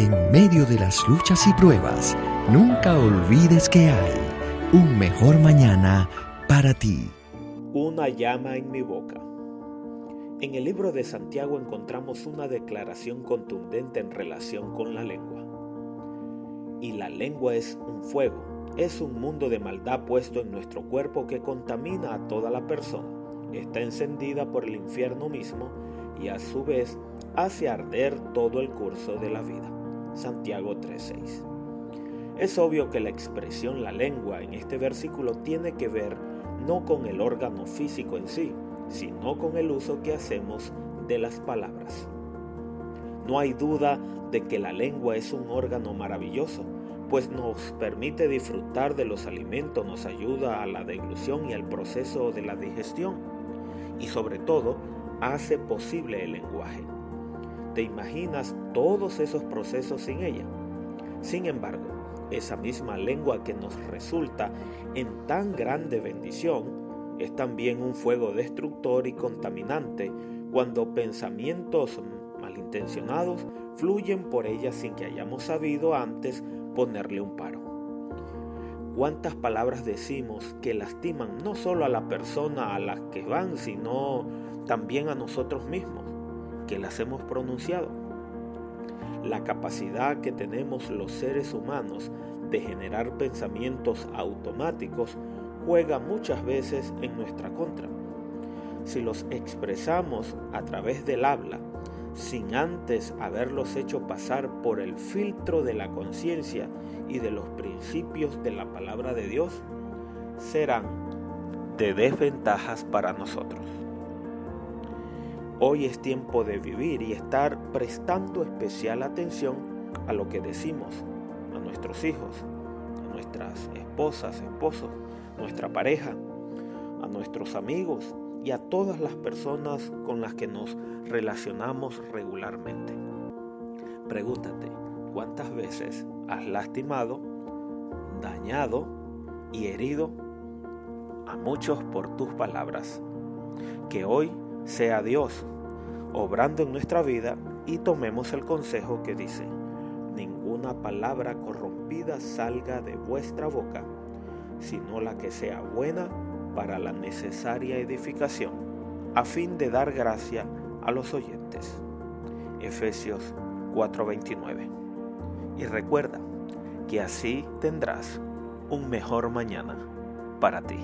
En medio de las luchas y pruebas, nunca olvides que hay un mejor mañana para ti. Una llama en mi boca. En el libro de Santiago encontramos una declaración contundente en relación con la lengua. Y la lengua es un fuego, es un mundo de maldad puesto en nuestro cuerpo que contamina a toda la persona. Está encendida por el infierno mismo y a su vez hace arder todo el curso de la vida. Santiago 3:6. Es obvio que la expresión la lengua en este versículo tiene que ver no con el órgano físico en sí, sino con el uso que hacemos de las palabras. No hay duda de que la lengua es un órgano maravilloso, pues nos permite disfrutar de los alimentos, nos ayuda a la deglución y al proceso de la digestión, y sobre todo hace posible el lenguaje. ¿Te imaginas todos esos procesos sin ella? Sin embargo, esa misma lengua que nos resulta en tan grande bendición, es también un fuego destructor y contaminante cuando pensamientos malintencionados fluyen por ella sin que hayamos sabido antes ponerle un paro. ¿Cuántas palabras decimos que lastiman no solo a la persona a la que van, sino también a nosotros mismos, que las hemos pronunciado? La capacidad que tenemos los seres humanos de generar pensamientos automáticos juega muchas veces en nuestra contra. Si los expresamos a través del habla, sin antes haberlos hecho pasar por el filtro de la conciencia y de los principios de la palabra de Dios, serán de desventajas para nosotros. Hoy es tiempo de vivir y estar prestando especial atención a lo que decimos a nuestros hijos, a nuestras esposas, esposos, nuestra pareja, a nuestros amigos y a todas las personas con las que nos relacionamos regularmente. Pregúntate, ¿cuántas veces has lastimado, dañado y herido a muchos por tus palabras? Que hoy sea Dios obrando en nuestra vida y tomemos el consejo que dice, ninguna palabra corrompida salga de vuestra boca sino la que sea buena para la necesaria edificación, a fin de dar gracia a los oyentes. Efesios 4:29. Y recuerda que así tendrás un mejor mañana para ti.